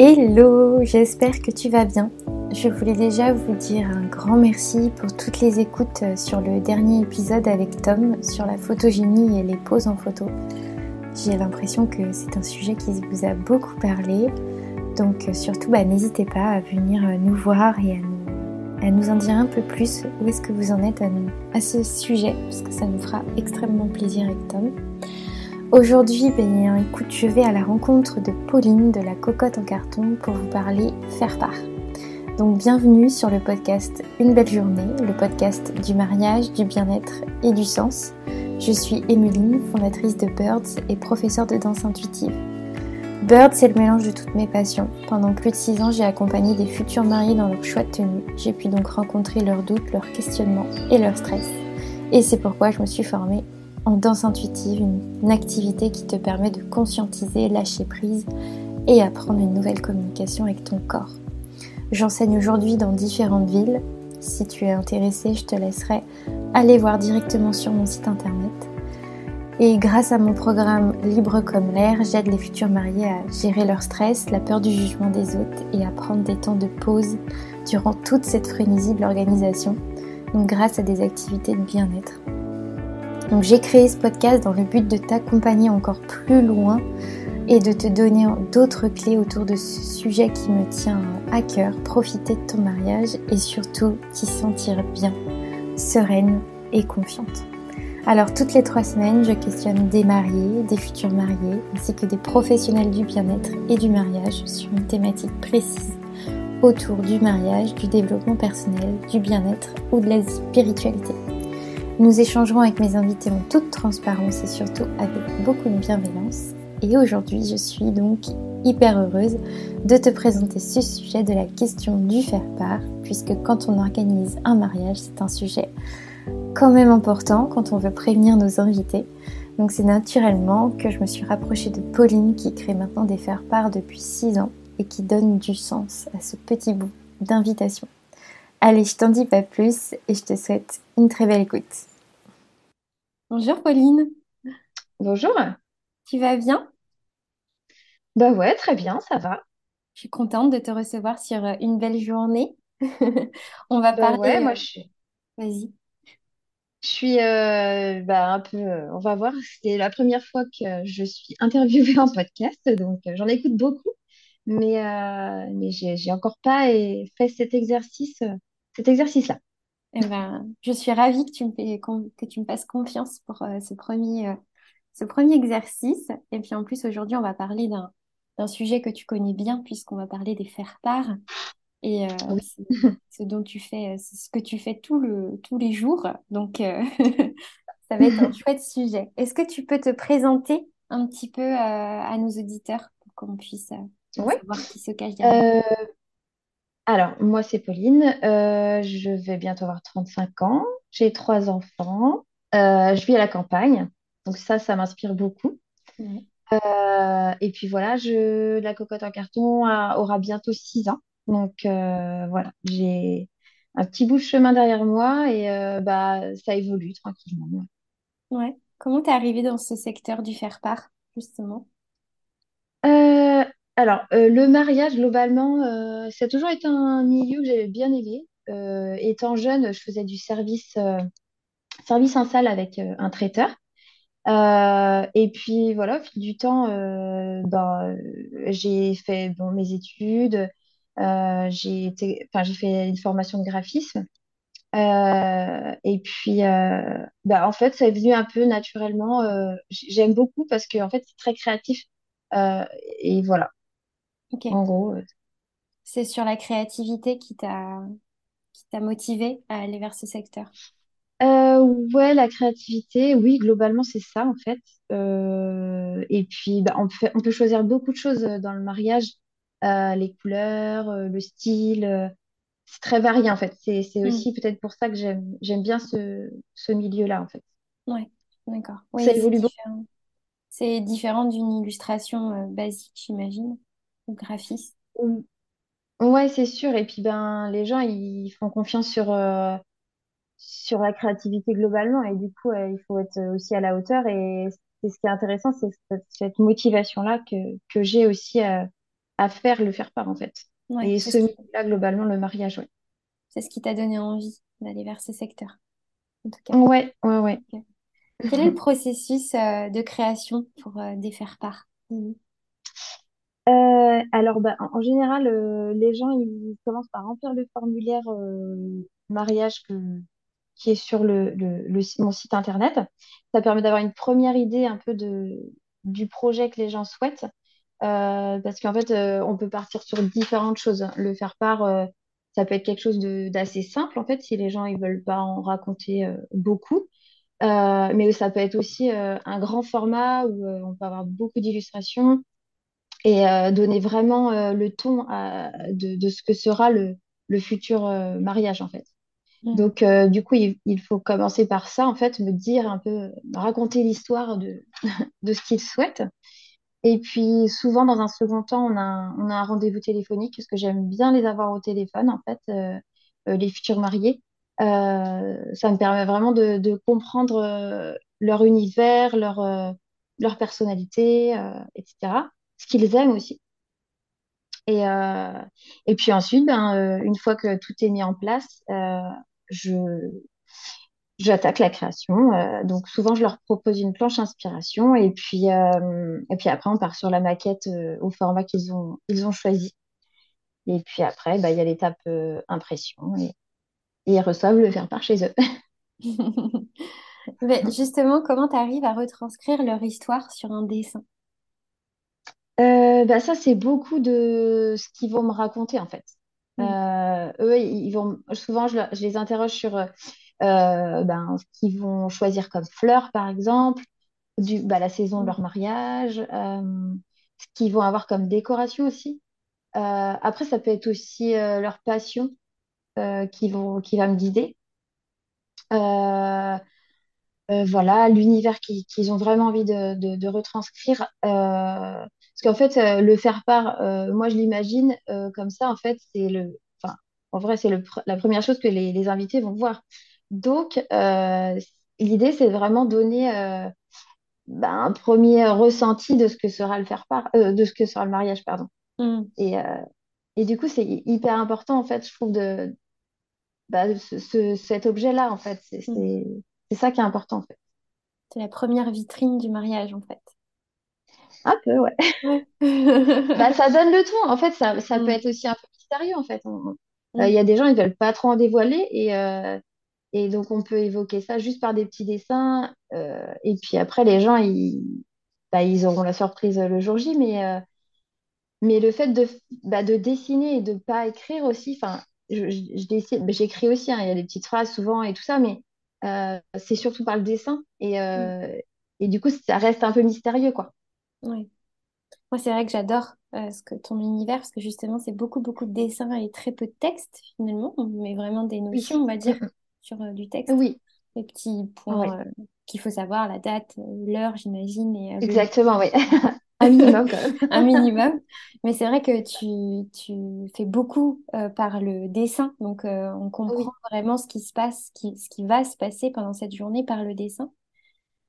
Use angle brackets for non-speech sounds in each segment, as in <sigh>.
Hello, j'espère que tu vas bien. Je voulais déjà vous dire un grand merci pour toutes les écoutes sur le dernier épisode avec Tom sur la photogénie et les poses en photo. J'ai l'impression que c'est un sujet qui vous a beaucoup parlé, donc surtout bah, n'hésitez pas à venir nous voir et à nous, en dire un peu plus où est-ce que vous en êtes à, à ce sujet, parce que ça nous fera extrêmement plaisir avec Tom. Aujourd'hui, ben, écoute, je vais à la rencontre de Pauline de la Cocotte en carton pour vous parler faire part. Donc bienvenue sur le podcast Une belle journée, le podcast du mariage, du bien-être et du sens. Je suis Emeline, fondatrice de Birds et professeure de danse intuitive. Birds, c'est le mélange de toutes mes passions. Pendant plus de 6 ans, j'ai accompagné des futurs mariés dans leur choix de tenue. J'ai pu donc rencontrer leurs doutes, leurs questionnements et leurs stress. Et c'est pourquoi je me suis formée en danse intuitive, une activité qui te permet de conscientiser, lâcher prise et apprendre une nouvelle communication avec ton corps. J'enseigne aujourd'hui dans différentes villes. Si tu es intéressé, je te laisserai aller voir directement sur mon site internet. Et grâce à mon programme Libre comme l'air, j'aide les futurs mariés à gérer leur stress, la peur du jugement des autres et à prendre des temps de pause durant toute cette frénésie de donc grâce à des activités de bien-être. Donc j'ai créé ce podcast dans le but de t'accompagner encore plus loin et de te donner d'autres clés autour de ce sujet qui me tient à cœur, profiter de ton mariage et surtout t'y sentir bien, sereine et confiante. Alors toutes les trois semaines, je questionne des mariés, des futurs mariés, ainsi que des professionnels du bien-être et du mariage sur une thématique précise autour du mariage, du développement personnel, du bien-être ou de la spiritualité. Nous échangerons avec mes invités en toute transparence et surtout avec beaucoup de bienveillance. Et aujourd'hui, je suis donc hyper heureuse de te présenter ce sujet de la question du faire-part, puisque quand on organise un mariage, c'est un sujet quand même important quand on veut prévenir nos invités. Donc c'est naturellement que je me suis rapprochée de Pauline qui crée maintenant des faire-part depuis 6 ans et qui donne du sens à ce petit bout d'invitation. Allez, je t'en dis pas plus et je te souhaite une très belle écoute. Bonjour Pauline, Bonjour. tu vas bien? Bah ouais, très bien, ça va. Je suis contente de te recevoir sur euh, une belle journée. <laughs> On va Bah ouais, parler, moi euh, je suis, vas-y. je suis euh, bah, un peu, euh, on va voir, c'est la première fois que je suis <laughs> interviewée en podcast, donc euh, j'en écoute beaucoup, mais, euh, mais j'ai, j'ai encore pas euh, fait cet exercice, euh, cet exercice-là. Eh ben, je suis ravie que tu me que tu me fasses confiance pour euh, ce premier, euh, ce premier exercice. Et puis en plus, aujourd'hui, on va parler d'un, sujet que tu connais bien, puisqu'on va parler des faire-part. Et euh, Oui. c'est ce dont tu fais, c'est ce que tu fais tout le, tous les jours. Donc, euh, <laughs> ça va être un <laughs> chouette sujet. Est-ce que tu peux te présenter un petit peu euh, à nos auditeurs pour qu'on puisse euh, Ouais. savoir qui se cache derrière? Alors, moi c'est Pauline, euh, je vais bientôt avoir 35 ans, j'ai trois enfants, euh, je vis à la campagne, donc ça, ça m'inspire beaucoup. Euh, et puis voilà, je, la cocotte en carton a- aura bientôt 6 ans. Donc voilà, j'ai un petit bout de chemin derrière moi et bah, ça évolue tranquillement. ouais. Ouais. Comment t'es arrivée dans ce secteur du faire-part, justement? Alors, euh, le mariage, globalement, euh, ça a toujours été un milieu que j'avais bien aimé. Euh, étant jeune, je faisais du service, service en salle avec un traiteur. Et puis voilà, au fil du temps, ben, j'ai fait mes études, j'ai fait une formation de graphisme. Et puis, ben, en fait, ça est venu un peu naturellement. j'aime beaucoup parce que en fait, c'est très créatif. Et voilà, Ok. en gros. euh. C'est sur la créativité qui t'a qui t'a motivée à aller vers ce secteur? Euh, ouais, la créativité, oui, globalement, c'est ça, en fait. Euh, et puis, bah, on peut, on peut choisir beaucoup de choses euh, dans le mariage, Euh, les couleurs, le style, c'est très varié, en fait. C'est, c'est Hmm. aussi peut-être pour ça que j'aime, j'aime bien ce, ce milieu-là, en fait. Ouais, d'accord. Ça c'est évolue beaucoup. différent. C'est différent d'une illustration basique, j'imagine, ou graphiste. Ouais, c'est sûr. Et puis, ben, les gens, ils font confiance sur, euh, sur la créativité globalement. Et du coup, euh, il faut être aussi à la hauteur. Et c'est ce qui est intéressant, c'est cette, cette motivation-là que, que j'ai aussi. euh, à faire le faire-part en fait. Ouais, Et c'est ce ce qui, là globalement, le mariage, ouais. c'est ce qui t'a donné envie d'aller vers ce secteur, en tout cas. Ouais, ouais, ouais. Ok. Quel est le processus euh, de création pour euh, des faire-part? Mhm. Euh, alors, bah, en, général, euh, les gens, commencent par remplir le formulaire euh, mariage qui est sur le, mon site internet. Ça permet d'avoir une première idée un peu du projet que les gens souhaitent. Parce qu'en fait, on peut partir sur différentes choses. Le faire part, ça peut être quelque chose d'assez simple, en fait, si les gens ils veulent pas en raconter beaucoup. Mais ça peut être aussi un grand format où on peut avoir beaucoup d'illustrations et euh, donner vraiment euh, le ton à- de, de ce que sera le, le futur euh, mariage, en fait. Mhm. Donc, du coup, il, il faut commencer par ça, en fait, me dire un peu, raconter l'histoire de, <laughs> de ce qu'ils souhaitent. Et puis, souvent, dans un second temps, on a un, on a un rendez-vous téléphonique, parce que j'aime bien les avoir au téléphone, en fait, euh, les futurs mariés. Euh, ça me permet vraiment de, de comprendre euh, leur univers, leur, leur personnalité, etc. Ce qu'ils aiment aussi. Et, euh, et puis ensuite, ben, euh, une fois que tout est mis en place, euh, j'attaque la création. Donc souvent, je leur propose une planche inspiration et puis, et puis après, on part sur la maquette au format qu'ils ont, ils ont choisi. Et puis après, bah, il y a l'étape impression et, et ils reçoivent le faire-part chez eux. <laughs> <laughs> Mais justement, comment tu arrives à retranscrire leur histoire sur un dessin? Euh, bah, ça, c'est beaucoup de ce qu'ils vont me raconter en fait. Mhm. Euh, eux, ils vont souvent, je, les interroge sur euh, euh, ben, ce qu'ils vont choisir comme fleurs, par exemple, du, bah, la saison de leur mariage, euh, ce qu'ils vont avoir comme décoration aussi. Euh, après, ça peut être aussi euh, leur passion euh, qui vont, qui va me guider. Euh, euh, voilà, l'univers qui- qu'ils ont vraiment envie de, de- de retranscrire. Euh, parce qu'en fait, euh, le faire part, euh, moi je l'imagine euh, comme ça, en fait, c'est le, enfin, en vrai, c'est pr- la première chose que les, les invités vont voir. Donc, l'idée, c'est vraiment donner bah, un premier ressenti de ce que sera le faire part, de ce que sera le mariage, pardon. Mhm. Et, et du coup, c'est hyper important, en fait, je trouve, de, bah, ce, ce- cet objet-là, en fait, c'est c'est- c'est ça qui est important, en fait. C'est la première vitrine du mariage, en fait. Un peu, ouais. Ouais. Bah, ça <laughs> donne le ton. En fait, ça, ça peut Mhm. être aussi un peu mystérieux, en fait. On- euh, Il y a des gens, ils veulent pas trop en dévoiler et, euh, et donc on peut évoquer ça juste par des petits dessins. euh, et puis après, les gens, ils, bah, ils auront la surprise le jour J, mais, mais le fait de, bah, de dessiner et de pas écrire aussi, enfin, je, je, je dessine- bah, j'écris aussi, hein, il y a des petites phrases souvent et tout ça, mais c'est surtout par le dessin. Et, euh, et du coup, ça reste un peu mystérieux, quoi. Ouais. Moi, c'est vrai que j'adore euh, ce que ton univers, parce que justement, c'est beaucoup, beaucoup de dessins et très peu de texte, finalement, mais vraiment des Oui. notions, on va dire, <laughs> sur euh, du texte. Oui, Les petits oui, points euh, qu'il faut savoir, la date, l'heure, j'imagine, et exactement, oui. <laughs> Un minimum quand même. <laughs> Un minimum. Mais c'est vrai que tu, tu fais beaucoup par le dessin, donc on comprend Oui, vraiment ce qui se passe, ce qui, ce qui va se passer pendant cette journée par le dessin.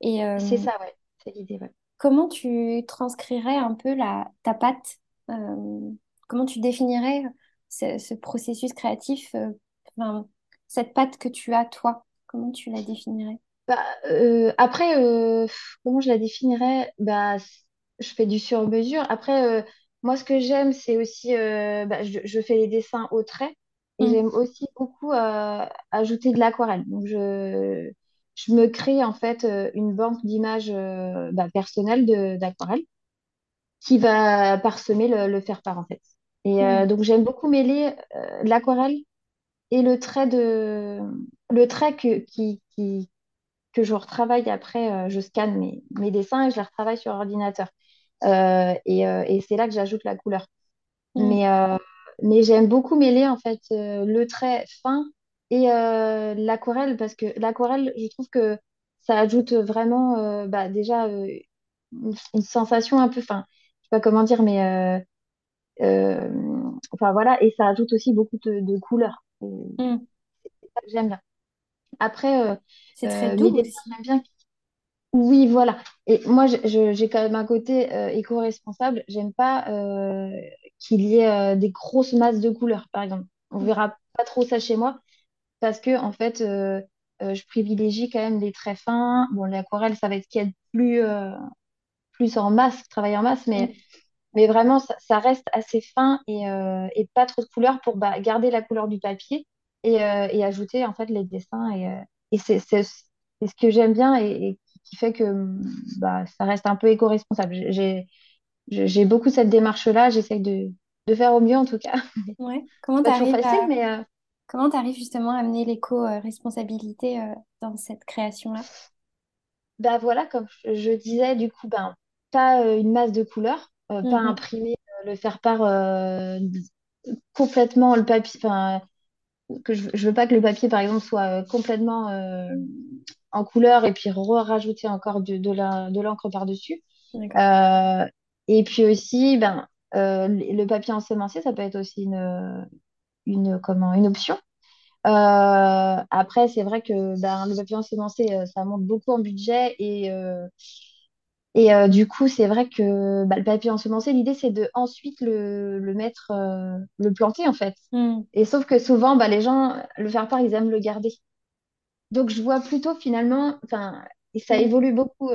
Et, c'est ça, ouais. C'est l'idée, ouais. Comment tu transcrirais un peu la, ta patte? euh, comment tu définirais ce, ce processus créatif, euh, enfin, cette patte que tu as, toi? Comment tu la définirais? Bah, euh, après, comment je la définirais? Bah, je fais du sur-mesure. Après, moi, ce que j'aime, c'est aussi, bah, je, je fais les dessins au trait et Mm, j'aime aussi beaucoup ajouter de l'aquarelle. Donc, je, je me crée en fait euh, une banque d'images euh, bah, personnelles d'aquarelle qui va parsemer le, le faire-part en fait. Et euh, mm, donc, j'aime beaucoup mêler euh, l'aquarelle et le trait de le trait que, qui, qui, que je retravaille après, euh, je scanne mes, mes dessins et je les retravaille sur ordinateur. Et et c'est là que j'ajoute la couleur. mm, Mais, mais j'aime beaucoup mêler en fait le trait fin et euh, l'aquarelle parce que l'aquarelle, je trouve que ça ajoute vraiment euh, bah, déjà euh, une, une sensation un peu, enfin, je sais pas comment dire, mais euh, enfin voilà, et ça ajoute aussi beaucoup de, de couleurs. Et mm. C'est ça que j'aime bien. Après, euh, C'est très euh, mes doux dessins, aussi. j'aime bien. Oui, voilà. Et moi, je- je- j'ai quand même un côté euh, éco-responsable. J'aime pas euh, qu'il y ait euh, des grosses masses de couleurs, par exemple. On verra pas trop ça chez moi parce que, en fait, euh, euh, je privilégie quand même les traits fins. Bon, l'aquarelle, ça va être ce qu'il y a de plus, euh, plus en masse, travailler en masse, mais, mais vraiment, ça, ça reste assez fin et, et pas trop de couleurs pour bah, garder la couleur du papier et, et ajouter, en fait, les dessins. Et, et c'est ce que j'aime bien et, qui fait que bah, ça reste un peu éco-responsable. J'ai beaucoup cette démarche-là. J'essaye de, de faire au mieux, en tout cas. Ouais. Comment facile, à mais euh, comment t'arrives justement à amener l'éco-responsabilité euh, dans cette création-là? bah voilà, comme je, disais, du coup, ben, pas euh, une masse de couleurs, euh, pas Mhm. imprimer, euh, le faire part euh, complètement le papier, que je, je veux pas que le papier, par exemple, soit complètement en couleur et puis rajouter encore de, de la, de l'encre par-dessus. D'accord. Euh, et puis aussi, ben, le papier ensemencé, ça peut être aussi une, une, comment, une option. Euh, après, c'est vrai que ben, le papier ensemencé, euh, ça monte beaucoup en budget et, euh, et euh, du coup, c'est vrai que bah, le papier ensemencé, l'idée, c'est de ensuite le, le mettre, le planter en fait. Mm. Et sauf que souvent, bah, les gens, le faire part, ils aiment le garder. Donc, je vois plutôt finalement, enfin, et ça Mm. évolue beaucoup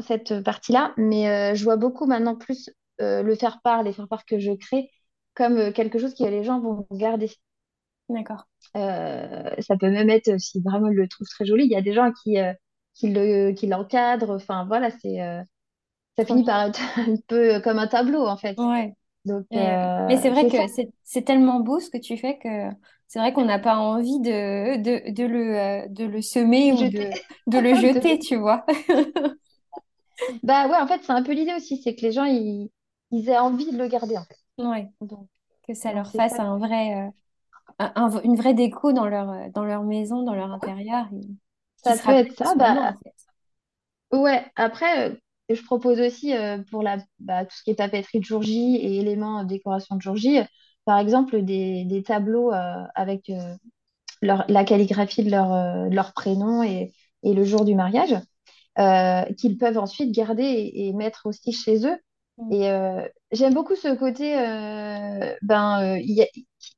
cette partie-là, mais je vois beaucoup maintenant plus le faire part, les faire part que je crée, comme euh, quelque chose que les gens vont garder. D'accord. Euh, ça peut même être, si vraiment ils le trouvent très joli, il y a des gens qui, euh, qui le, qui l'encadrent. Enfin, voilà, c'est, euh, ça finit par être <laughs> un peu comme un tableau, en fait. Ouais. Donc, Mais, euh, c'est vrai c'est que c'est tellement beau ce que tu fais que c'est vrai qu'on n'a pas envie de, de, de le, euh, de le semer ou de, <laughs> de le jeter, tu vois. Bah ouais, en fait, c'est un peu l'idée aussi, c'est que les gens, ils, ils aient envie de le garder, en fait. Ouais. Donc, Que ça donc leur c'est fasse ça. un vrai, euh, un- un- une vraie déco dans leur, euh, dans leur maison, dans leur intérieur, et qui Ça se peut rappelle être ça. ce moment, Bah, fait. ouais, après, euh, je propose aussi euh, pour la, bah, tout ce qui est papeterie de jour J et éléments de décoration de jour J, euh, par exemple, des, des tableaux euh, avec euh, leur, la calligraphie de leur, euh, de leur prénom et, et le jour du mariage, euh, qu'ils peuvent ensuite garder et, et mettre aussi chez eux. Mm. Et euh, j'aime beaucoup ce côté, euh, ben, euh, il y a,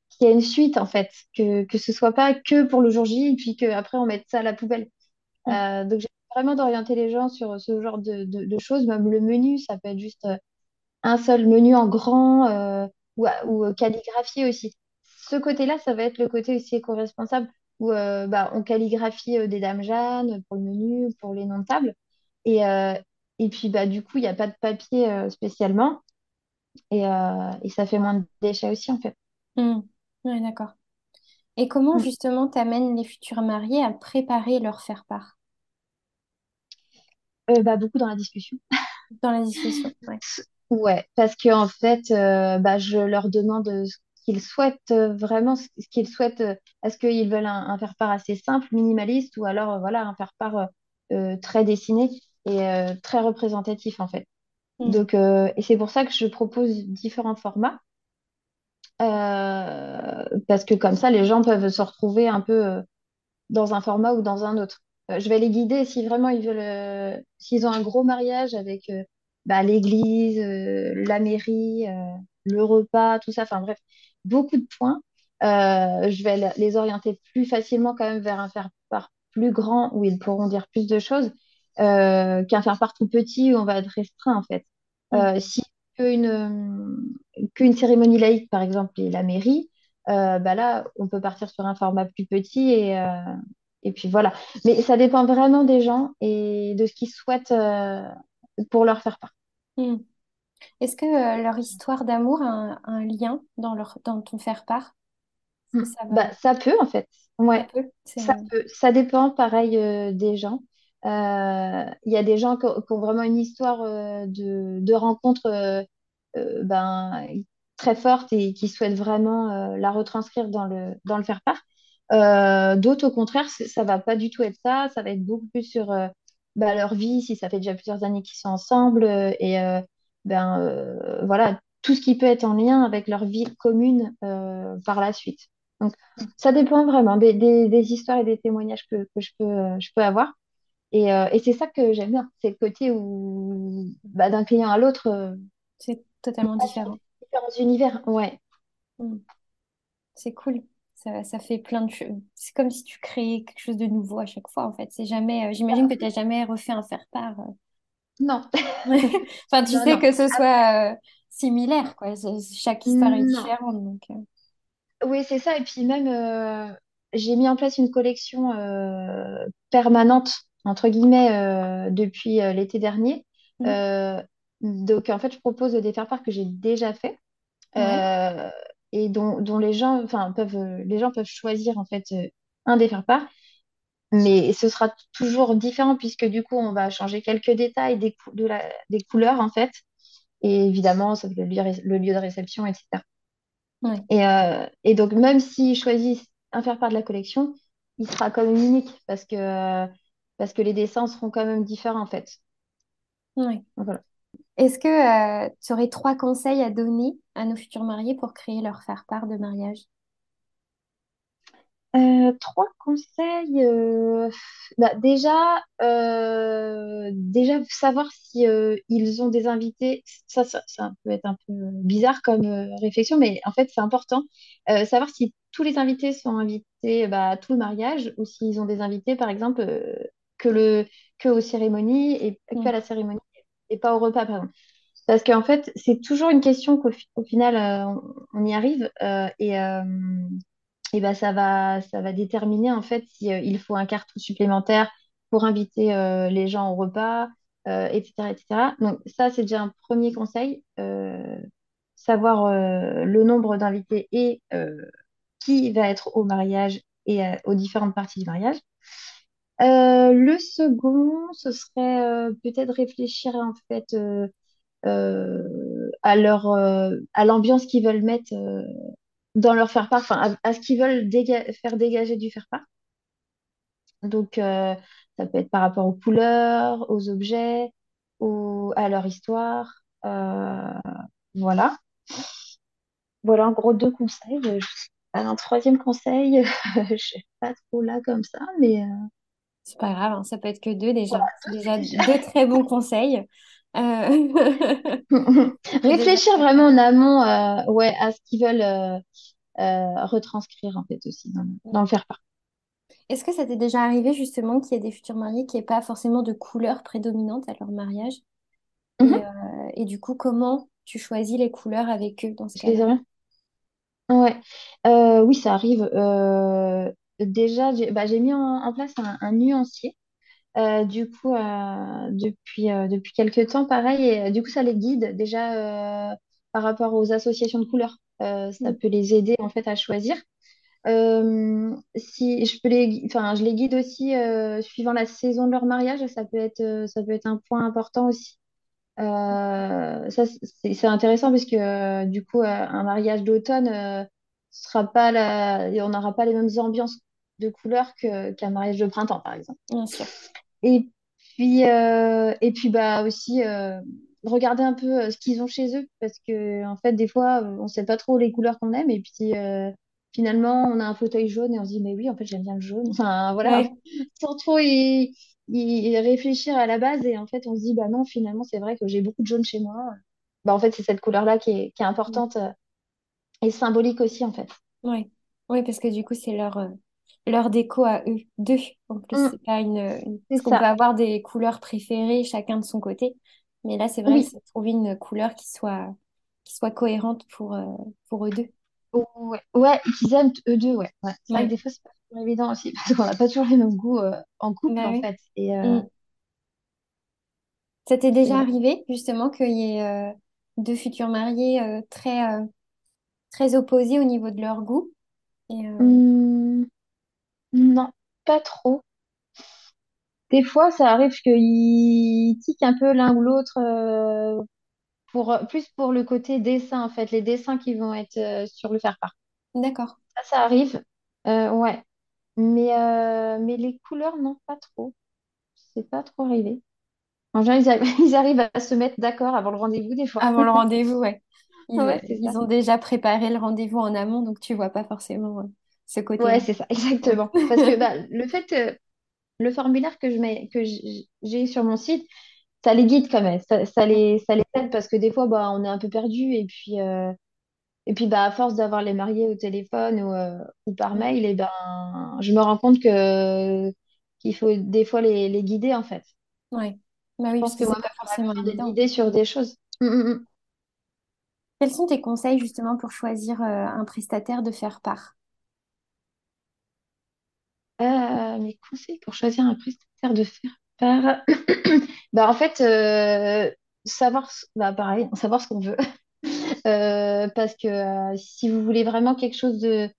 qu'il y a une suite en fait, que, que ce soit pas que pour le jour J et puis qu'après on mette ça à la poubelle. Mm. Euh, donc, j'ai vraiment d'orienter les gens sur ce genre de, de- de choses. Même le menu, ça peut être juste un seul menu en grand ou, ou calligraphié aussi. Ce côté-là, ça va être le côté aussi éco-responsable où euh, bah, on calligraphie euh, des dames Jeanne pour le menu, pour les noms de table. Et, euh, et puis, bah, du coup, il n'y a pas de papier euh, spécialement. Et, euh, et ça fait moins de déchets aussi, en fait. Mm. Ouais, d'accord. Et comment Mm. justement t'amènes les futurs mariés à préparer leur faire-part Euh, bah, beaucoup dans la discussion. dans la discussion? Ouais. <laughs> Ouais, parce que en fait, bah, je leur demande ce qu'ils souhaitent vraiment, ce qu'ils souhaitent. Est-ce qu'ils veulent un, un faire-part assez simple, minimaliste, ou alors voilà un faire-part très dessiné? Et euh, très représentatif en fait. Mm. Donc, euh, et c'est pour ça que je propose différents formats, euh, parce que comme ça, les gens peuvent se retrouver un peu dans un format ou dans un autre. Je vais les guider si vraiment ils veulent, s'ils ont un gros mariage avec bah, l'église, la mairie, le repas, tout ça, enfin bref, beaucoup de points. Je vais les orienter plus facilement quand même vers un faire-part plus grand où ils pourront dire plus de choses qu'un faire-part tout petit où on va être restreint en fait. Mm. Euh, si qu'une euh, qu'une cérémonie laïque, par exemple, et la mairie, euh, bah là, on peut partir sur un format plus petit et, euh, et puis voilà. Mais ça dépend vraiment des gens et de ce qu'ils souhaitent euh, pour leur faire part. Mm. Est-ce que euh, leur histoire d'amour a un, un lien dans leur, dans ton faire-part? Mm. Est-ce que ça va, Bah, ça peut, en fait. ça Ouais, peut? Ça peut. Ça dépend, pareil, euh, des gens. Euh, Il y a des gens qui ont, vraiment une histoire euh, de, de rencontre euh, ben, très forte et qui souhaitent vraiment la retranscrire dans le, dans le faire-part. D'autres, au contraire, ça va pas du tout être ça. Ça va être beaucoup plus sur bah, leur vie, si ça fait déjà plusieurs années qu'ils sont ensemble et ben, voilà, tout ce qui peut être en lien avec leur vie commune par la suite. Donc, ça dépend vraiment des, histoires et des témoignages que, je peux avoir. Et, euh, et c'est ça que j'aime bien, c'est le côté où bah, d'un client à l'autre, euh, C'est on totalement passe sur différent. différents univers. Ouais. Mm. C'est cool. Ça, ça fait plein de choses. C'est comme si tu créais quelque chose de nouveau à chaque fois, en fait. C'est jamais. euh, j'imagine que tu n'as jamais refait un faire-part. euh. Non, <laughs> Enfin, tu non, sais non. que ce soit euh, similaire, quoi. C'est- Chaque histoire est Non. différente, donc. euh, Oui, c'est ça. Et puis même, euh, j'ai mis en place une collection euh, permanente, entre guillemets, euh, depuis euh, l'été dernier. mm. Euh, donc, en fait, je propose des faire-part que j'ai déjà fait Ouais, et dont, dont les gens, enfin, peuvent, les gens peuvent choisir, en fait, un des faire-part. Mais ce sera toujours différent puisque, du coup, on va changer quelques détails des, cou- de la- des couleurs, en fait. Et évidemment, ça, le lieu, le lieu de réception, etc. Et, euh, et donc, même s'ils choisissent un faire-part de la collection, il sera quand même unique parce que, euh, parce que les dessins seront quand même différents en fait. Donc, voilà. Est-ce que tu aurais trois conseils à donner à nos futurs mariés pour créer leur faire-part de mariage? Euh, trois conseils. euh, bah, déjà, euh, déjà savoir si euh, ils ont des invités. Ça, ça, ça peut être un peu bizarre comme euh, réflexion, mais en fait, c'est important. Euh, savoir si tous les invités sont invités bah, à tout le mariage ou s'ils ont des invités, par exemple, euh, que le que aux cérémonies et Mm. la cérémonie et pas au repas, par exemple. Parce qu'en fait, c'est toujours une question qu'au fi- au final, euh, on, y arrive euh, et euh, et ben ça va, ça va déterminer en fait si, euh, il faut un carton supplémentaire pour inviter les gens au repas, etc., etc. Donc ça, c'est déjà un premier conseil, savoir euh, le nombre d'invités et euh, qui va être au mariage et euh, aux différentes parties du mariage. Euh, le second, ce serait euh, peut-être réfléchir en fait euh, à leur, à l'ambiance qu'ils veulent mettre dans leur faire-part, enfin, à, ce qu'ils veulent faire dégager du faire-part. Donc, euh, ça peut être par rapport aux couleurs, aux objets, au- à leur histoire. Voilà. Voilà, en gros, deux conseils. Un troisième conseil, <laughs> je sais pas trop là comme ça, mais C'est pas grave, hein, ça peut être que deux déjà. voilà, C'est déjà déjà. deux très bons conseils. Euh, <laughs> <laughs> Réfléchir vraiment en amont, euh, ouais, à ce qu'ils veulent euh, euh, retranscrire en fait aussi dans, dans le faire-part. Est-ce que ça t'est déjà arrivé justement qu'il y ait des futurs mariés qui n'aient pas forcément de couleur prédominante à leur mariage? Et, Mhm, et du coup, comment tu choisis les couleurs avec eux dans ce cas-là? Ouais, oui, ça arrive. Déjà, j'ai bah, mis en, en place un, un nuancier. Euh, du coup, euh, depuis, euh, depuis quelques temps, pareil, et, du coup, ça les guide déjà par rapport aux associations de couleurs. Ça Mm. peut les aider en fait à choisir. Si je peux les, enfin, je les guide aussi suivant la saison de leur mariage. Ça peut être, ça peut être un point important aussi. Ça, c'est intéressant parce que du coup, un mariage d'automne, sera pas la... on n'aura pas les mêmes ambiances de couleurs qu'un mariage de printemps, par exemple. Bien sûr. Et puis, euh, et puis bah aussi euh, regarder un peu euh, ce qu'ils ont chez eux parce que en fait, des fois, on sait pas trop les couleurs qu'on aime et puis euh, finalement, on a un fauteuil jaune et on se dit mais oui, en fait, j'aime bien le jaune. Enfin voilà, Ouais, <laughs> sans trop y, y réfléchir à la base et en fait, on se dit bah non, finalement, c'est vrai que j'ai beaucoup de jaune chez moi. Bah en fait, c'est cette couleur-là qui est, qui est importante et symbolique aussi en fait. ouais. Ouais, parce que du coup, c'est leur, leur déco à eux, deux. En plus, Mm, c'est pas une, une- Parce qu'on peut avoir des couleurs préférées chacun de son côté. Mais là, c'est vrai que Oui. c'est trouver une couleur qui soit, qui soit cohérente pour, euh, pour eux deux. Ouais, ouais, qu'ils aiment eux deux, ouais. ouais. C'est vrai que des fois, c'est pas toujours évident aussi, <laughs> parce qu'on n'a pas toujours les mêmes goûts euh, en couple, Bah en oui. fait. Et euh, Mm. Ça t'est déjà arrivé, justement, qu'il y ait euh, deux futurs mariés très, très opposés au niveau de leur goût? Et, Hum, non, pas trop. Des fois, ça arrive qu'ils tiquent un peu l'un ou l'autre, euh, pour, plus pour le côté dessin, en fait, les dessins qui vont être euh, sur le faire-part. D'accord. Ça, ça arrive. Euh, ouais. Mais, euh, mais les couleurs, non, pas trop. C'est pas trop arrivé. En général, ils arrivent, <laughs> ils arrivent à se mettre d'accord avant le rendez-vous, des fois. Avant le rendez-vous, ouais. <laughs> Ils, Ouais, c'est ça. ils ont déjà préparé le rendez-vous en amont, donc tu vois pas forcément ce Ouais, c'est ça, <laughs> exactement. Parce que bah, le fait, euh, le formulaire que je mets, que j'ai sur mon site, ça les guide quand même. Ça, ça les, ça les aide parce que des fois, bah, on est un peu perdu. Et puis, euh, et puis bah, à force d'avoir les mariés au téléphone ou, euh, ou par mail, et ben, je me rends compte que qu'il faut des fois les, les guider, en fait. Ouais. Bah Je oui, parce pense que que j'aurais forcément évident. guidée sur des choses. Mm, mm, mm. Quels sont tes conseils justement pour choisir un prestataire de faire part? Euh, mes conseils pour choisir un prestataire de faire part. <coughs> Bah, en fait, euh, savoir, ce- bah, pareil, savoir ce qu'on veut. <laughs> Euh, parce que si vous voulez vraiment quelque chose de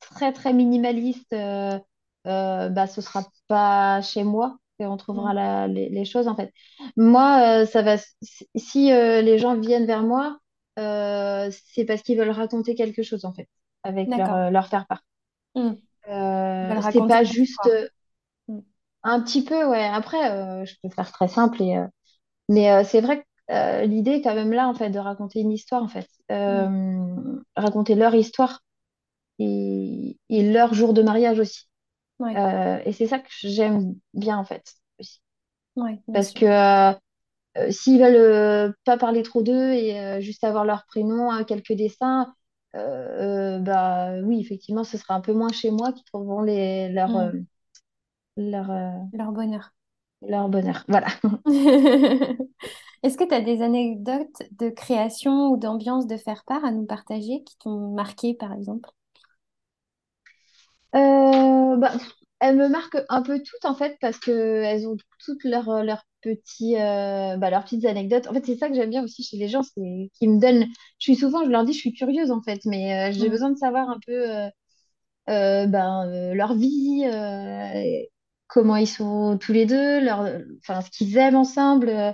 très, très minimaliste, bah, ce sera pas chez moi qu'on trouvera Mm. la- les, les choses, en fait. Moi, ça va, si les gens viennent vers moi, c'est parce qu'ils veulent raconter quelque chose, en fait, avec leur, leur faire-part. Mm. Euh, c'est pas juste. Mm. Un petit peu, ouais. Après, euh, je peux faire très simple. Et, euh, Mais euh, c'est vrai que euh, l'idée est quand même là, en fait, de raconter une histoire, en fait. Mm. Euh, raconter leur histoire et, et leur jour de mariage aussi. Ouais. Euh, et c'est ça que j'aime bien, en fait, aussi. Ouais, Parce sûr. que euh, euh, s'ils veulent euh, pas parler trop d'eux et euh, juste avoir leur prénom, quelques dessins, euh, euh, bah oui, effectivement, ce sera un peu moins chez moi qui trouveront les, leur, Mm. leur, euh, Leur bonheur. leur bonheur. Voilà. <laughs> Est-ce que tu as des anecdotes de création ou d'ambiance de faire part à nous partager qui t'ont marqué, par exemple? Euh, bah, elles me marquent un peu toutes en fait parce que elles ont toutes leurs leurs petits euh, bah, leurs petites anecdotes. En fait, c'est ça que j'aime bien aussi chez les gens, c'est qu'ils me donnent. Je suis souvent, je leur dis, je suis curieuse en fait, mais euh, j'ai Mm. besoin de savoir un peu euh, euh, ben, euh, leur vie, euh, comment ils sont tous les deux, leur, enfin ce qu'ils aiment ensemble. euh,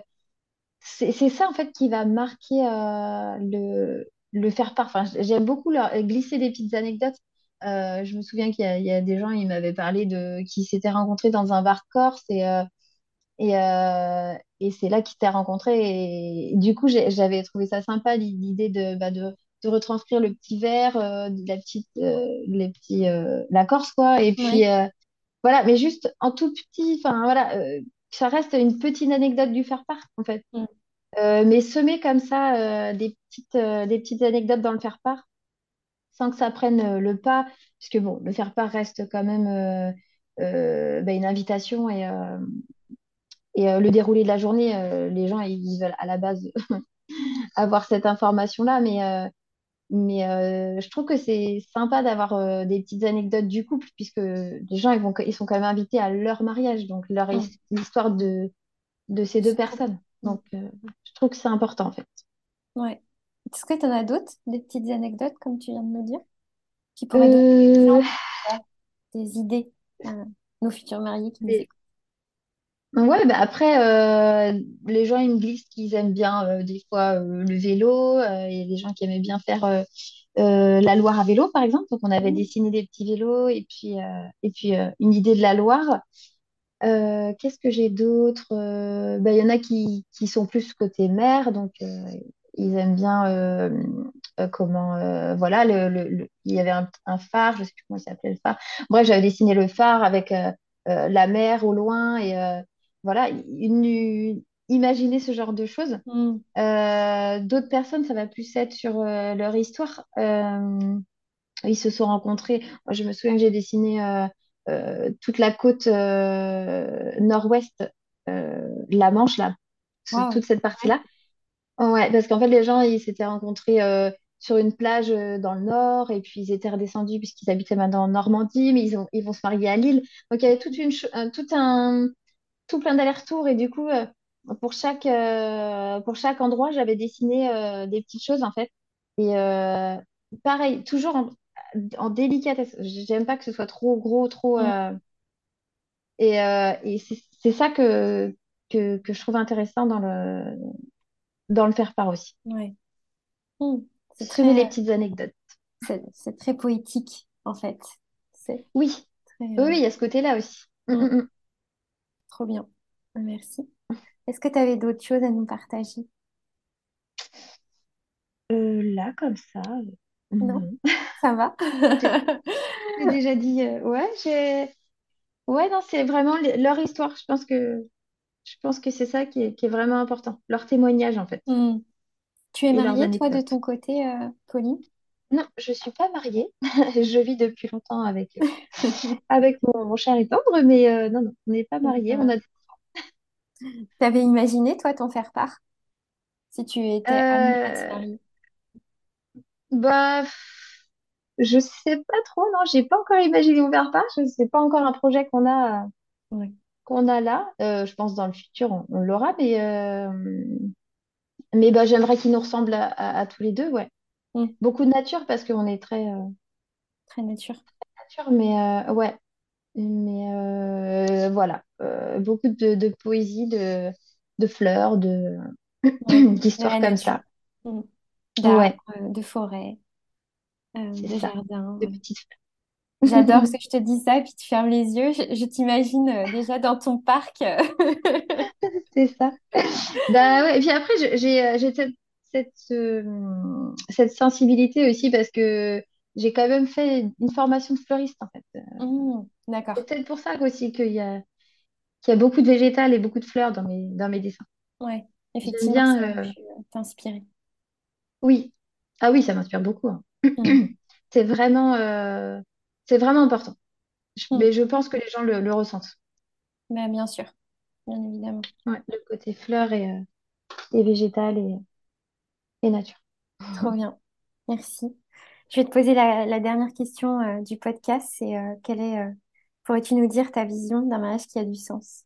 c'est c'est ça en fait qui va marquer euh, le, le faire part. Enfin, j'aime beaucoup leur, glisser des petites anecdotes. Euh, je me souviens qu'il y a, il y a des gens, ils m'avaient parlé de qui s'étaient rencontrés dans un bar corse et, euh, et, euh, et c'est là qu'ils s'étaient rencontrés. Et, du coup, j'avais trouvé ça sympa l'idée de, bah, de, de retranscrire le petit verre, de la petite, les petits, la Corse quoi. Et puis Ouais. voilà, mais juste en tout petit. Enfin voilà, ça reste une petite anecdote du faire part en fait. Mm. Mais semer comme ça des petites, des petites anecdotes dans le faire-part sans que ça prenne euh, le pas, puisque bon, le faire-part reste quand même euh, euh, bah, une invitation et, et le déroulé de la journée, les gens ils veulent à la base <laughs> avoir cette information-là, mais, mais euh, je trouve que c'est sympa d'avoir euh, des petites anecdotes du couple, puisque les gens ils vont, ils sont quand même invités à leur mariage, donc leur his- l'histoire de, de ces deux personnes. Donc euh, je trouve que c'est important en fait. Ouais. Est-ce que tu en as d'autres, des petites anecdotes, comme tu viens de me dire, qui pourraient donner des Euh, exemples, des idées à nos futurs mariés qui nous écoutent? Ouais, bah après, euh, les gens, ils me disent qu'ils aiment bien euh, des fois euh, le vélo. Il y a des gens qui aimaient bien faire euh, la Loire à vélo, par exemple. Donc, on avait Mm. dessiné des petits vélos et puis, euh, et puis euh, une idée de la Loire. Qu'est-ce que j'ai d'autre? Bah, Il y en a qui, qui sont plus côté mer, donc ils aiment bien euh, euh, comment euh, voilà le, le- le- il y avait un, un phare, je sais plus comment il s'appelait le phare. Bref, j'avais dessiné le phare avec la mer au loin et voilà, une, une- imaginer ce genre de choses. Mm. D'autres personnes, ça va plus être sur leur histoire. Ils se sont rencontrés. Moi, je me souviens que j'ai dessiné toute la côte nord-ouest, la Manche, là, toute cette Ouais. partie-là. Ouais, parce qu'en fait, les gens, ils s'étaient rencontrés euh, sur une plage euh, dans le nord, et puis ils étaient redescendus puisqu'ils habitaient maintenant en Normandie, mais ils ont, ils vont se marier à Lille. Donc, il y avait toute une, un- tout un, tout plein d'allers-retours, et du coup, euh, pour chaque, euh, pour chaque endroit, j'avais dessiné euh, des petites choses, en fait. Et euh, pareil, toujours en, en délicatesse. J'aime pas que ce soit trop gros, trop. Mm. euh, et euh, et c'est c'est ça que, que, que je trouve intéressant dans le, dans le faire-part aussi. Ouais. Mm. C'est Semer les très, petites anecdotes. c'est, très poétique, en fait. C'est Oui, très, oui, oui, il y a ce côté-là aussi. Mm, mm. mm. Trop bien. Merci. Est-ce que tu avais d'autres choses à nous partager? Euh, là, comme ça, euh, Non? <laughs> Ça va? <laughs> J'ai j'ai déjà dit, euh, ouais, j'ai. Ouais, non, c'est vraiment leur histoire. Je pense que je pense que c'est ça qui est, qui est vraiment important. Leur témoignage, en fait, Hmm. Tu es mariée, toi, de ton côté, euh, Pauline? Non, je suis pas mariée. <laughs> Je vis depuis longtemps avec, euh, avec mon, mon cher et tendre, mais euh, non, non, on n'est pas mariés. On a... T'avais imaginé, toi, t'en faire part? Si tu étais Euh, marier? bah, je sais pas trop, non, j'ai pas encore imaginé mon faire part. Sais pas encore un projet qu'on a, Ouais. Qu'on a là. Euh, je pense dans le futur, on, on l'aura, mais, euh, mais bah, j'aimerais qu'il nous ressemble à, à- à tous les deux, ouais. Hmm. Beaucoup de nature parce qu'on est très euh, Très nature. nature, mais ouais. Mais voilà, beaucoup de, de poésie, de, de fleurs, de Ouais. De <coughs> d'histoires la comme nature. ça. Ouais, euh, de forêts, euh, c'est de ça, jardins. de petites J'adore <laughs> que je te dis ça, puis tu fermes les yeux. Je, je t'imagine euh, déjà dans ton parc. <laughs> C'est ça. Bah ouais, et puis après, j'ai euh, j'ai cette, cette, euh, cette sensibilité aussi parce que j'ai quand même fait une formation de fleuriste en fait. C'est d'accord. peut-être pour ça aussi qu'il y a, qu'il y a beaucoup de végétal et beaucoup de fleurs dans mes, dans mes dessins. Ouais. Effectivement, bien, ça t'inspirer. oui. Ah oui, ça m'inspire beaucoup. hein. Hmm, <clears throat> C'est vraiment, euh, c'est vraiment important. Je- hmm. mais je pense que les gens le, le ressentent. Bah, bien sûr, bien évidemment. Ouais, le côté fleurs et, euh, et végétal et, et nature. <laughs> Trop bien. Merci. Je vais te poser la, la dernière question euh, du podcast. C'est euh, quelle est, euh, pourrais-tu nous dire ta vision d'un mariage qui a du sens?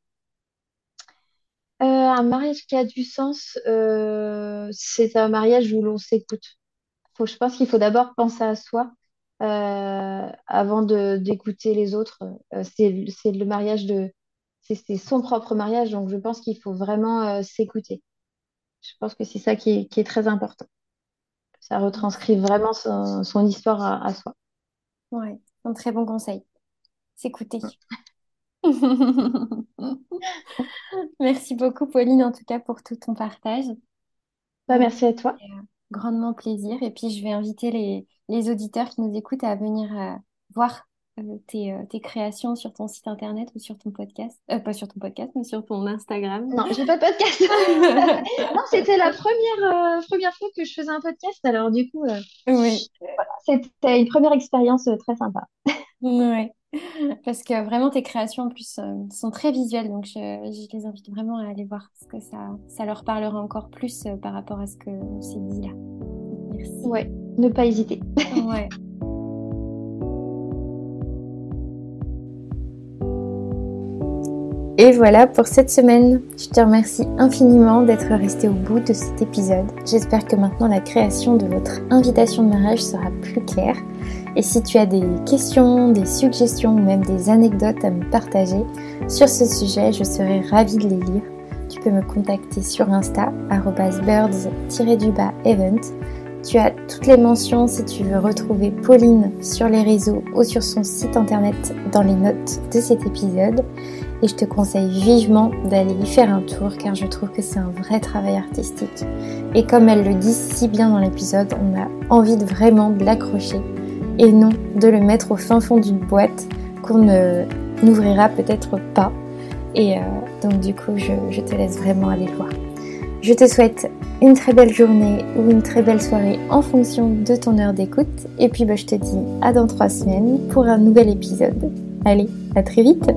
Un mariage qui a du sens, c'est un mariage où l'on s'écoute. Faut, je pense qu'il faut d'abord penser à soi avant de d'écouter les autres. Euh, c'est, le mariage de, c'est son propre mariage, donc je pense qu'il faut vraiment euh, s'écouter. Je pense que c'est ça qui est, qui est très important. Ça retranscrit vraiment son, son histoire à, à soi. Ouais, un très bon conseil. S'écouter. <laughs> Merci beaucoup, Pauline, en tout cas, pour tout ton partage. Bah, Euh, merci à toi. et, euh, grandement plaisir. Et puis, je vais inviter les, les auditeurs qui nous écoutent à venir euh, voir euh, tes, euh, tes créations sur ton site internet ou sur ton podcast. Pas sur ton podcast, mais sur ton Instagram. Non, j'ai pas de podcast. <laughs> Non, c'était la première, première fois que je faisais un podcast. Alors, du coup, Oui, c'était une première expérience très sympa. ouais. <laughs> Parce que vraiment, tes créations en plus euh, sont très visuelles. Donc, je, je les invite vraiment à aller voir parce que ça, ça leur parlera encore plus euh, par rapport à ce que c'est dit là. Merci. Ouais, ne pas hésiter. Ouais. <laughs> Et voilà pour cette semaine. Je te remercie infiniment d'être resté au bout de cet épisode. J'espère que maintenant la création de votre invitation de mariage sera plus claire. Et si tu as des questions, des suggestions ou même des anecdotes à me partager sur ce sujet, je serai ravie de les lire. Tu peux me contacter sur Insta, birds-event. Tu as toutes les mentions si tu veux retrouver Pauline sur les réseaux ou sur son site internet dans les notes de cet épisode. Et je te conseille vivement d'aller y faire un tour car je trouve que c'est un vrai travail artistique. Et comme elle le dit si bien dans l'épisode, on a envie de vraiment de l'accrocher et non de le mettre au fin fond d'une boîte qu'on n'ouvrira peut-être pas. Et euh, donc du coup, je, te laisse vraiment aller le voir. Je te souhaite une très belle journée ou une très belle soirée en fonction de ton heure d'écoute. Et puis bah, je te dis à dans trois semaines pour un nouvel épisode. Allez, à très vite